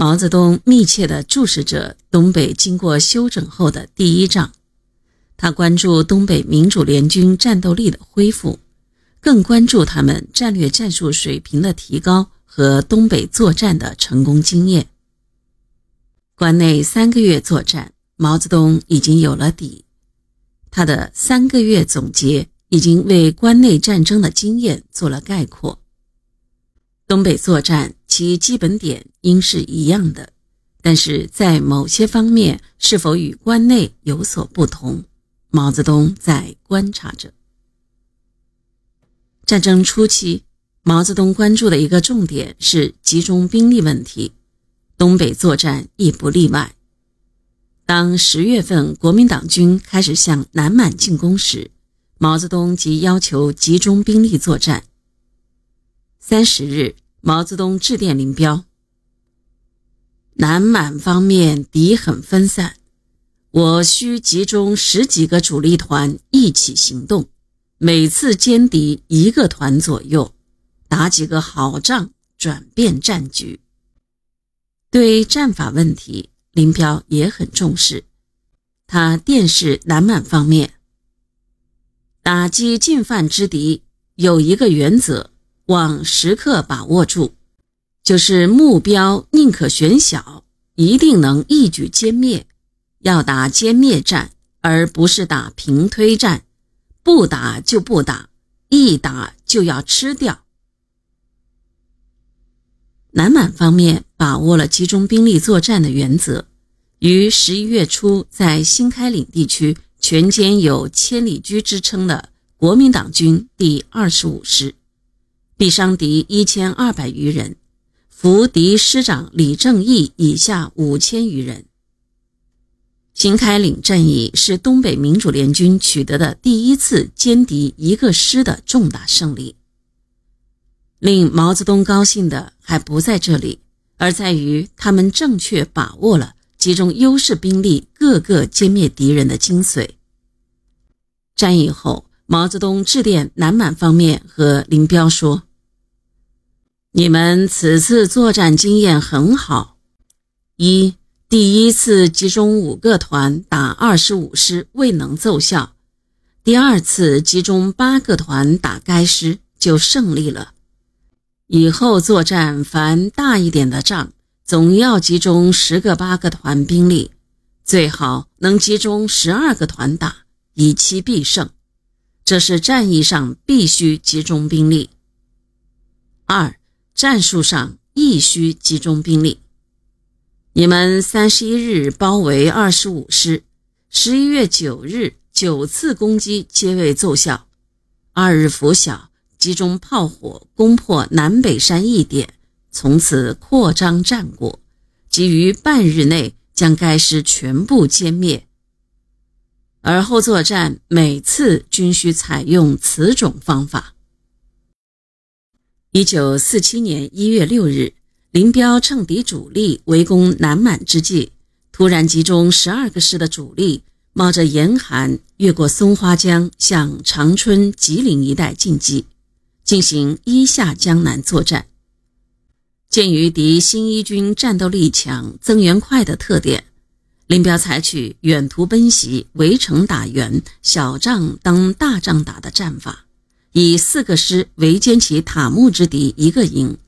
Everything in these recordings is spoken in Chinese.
毛泽东密切地注视着东北经过休整后的第一仗，他关注东北民主联军战斗力的恢复，更关注他们战略战术水平的提高和东北作战的成功经验。关内三个月作战，毛泽东已经有了底，他的三个月总结已经为关内战争的经验做了概括。东北作战其基本点应是一样的，但是在某些方面是否与关内有所不同，毛泽东在观察着。战争初期，毛泽东关注的一个重点是集中兵力问题，东北作战亦不例外。当十月份国民党军开始向南满进攻时，毛泽东即要求集中兵力作战。三十日，毛泽东致电林彪：“南满方面敌很分散，我需集中十几个主力团一起行动，每次歼敌一个团左右，打几个好仗，转变战局。”对战法问题，林彪也很重视。他电示南满方面：“打击进犯之敌，有一个原则。”望时刻把握住，就是目标宁可选小，一定能一举歼灭。要打歼灭战，而不是打平推战。不打就不打，一打就要吃掉。南满方面把握了集中兵力作战的原则，于十一月初在新开岭地区全歼有“千里驹”之称的国民党军第二十五师。毙伤敌一千二百余人，俘敌师长李正义以下五千余人。新开岭战役是东北民主联军取得的第一次歼敌一个师的重大胜利。令毛泽东高兴的还不在这里，而在于他们正确把握了集中优势兵力，各个歼灭敌人的精髓。战役后，毛泽东致电南满方面和林彪说。你们此次作战经验很好。一，第一次集中五个团打二十五师未能奏效，第二次集中八个团打该师就胜利了。以后作战凡大一点的仗，总要集中十个八个团兵力，最好能集中十二个团打，以期必胜。这是战役上必须集中兵力。二。战术上亦需集中兵力。你们三十一日包围二十五师，十一月九日九次攻击皆未奏效。二日拂晓，集中炮火攻破南北山一点，从此扩张战果，即于半日内将该师全部歼灭。而后作战每次均需采用此种方法。一九四七年一月六日，林彪趁敌主力围攻南满之际，突然集中十二个师的主力，冒着严寒，越过松花江，向长春、吉林一带进击，进行一下江南作战。鉴于敌新一军战斗力强、增援快的特点，林彪采取远途奔袭、围城打援、小仗当大仗打的战法。以四个师围歼其塔木之敌一个营，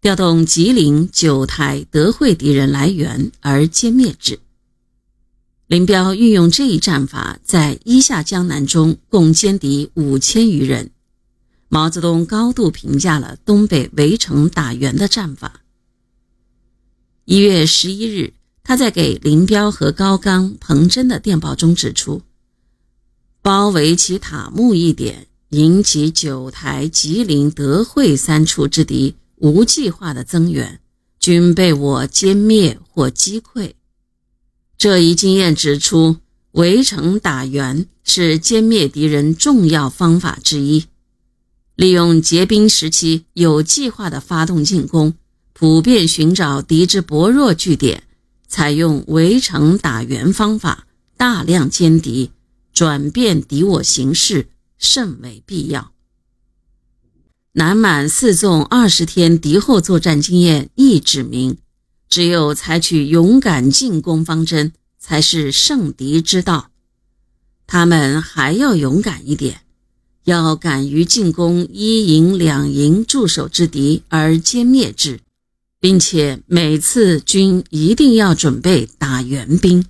调动吉林、九台、德惠敌人来援而歼灭之。林彪运用这一战法，在一下江南中共歼敌五千余人。毛泽东高度评价了东北围城打援的战法。一月十一日，他在给林彪和高岗、彭真的电报中指出：包围其塔木一点。引起九台、吉林、德惠三处之敌无计划的增援，均被我歼灭或击溃。这一经验指出，围城打援是歼灭敌人重要方法之一。利用结冰时期有计划的发动进攻，普遍寻找敌之薄弱据点，采用围城打援方法，大量歼敌，转变敌我形势。甚为必要。南满四纵二十天敌后作战经验亦指明，只有采取勇敢进攻方针，才是胜敌之道。他们还要勇敢一点，要敢于进攻一营、两营驻守之敌而歼灭之，并且每次均一定要准备打援兵。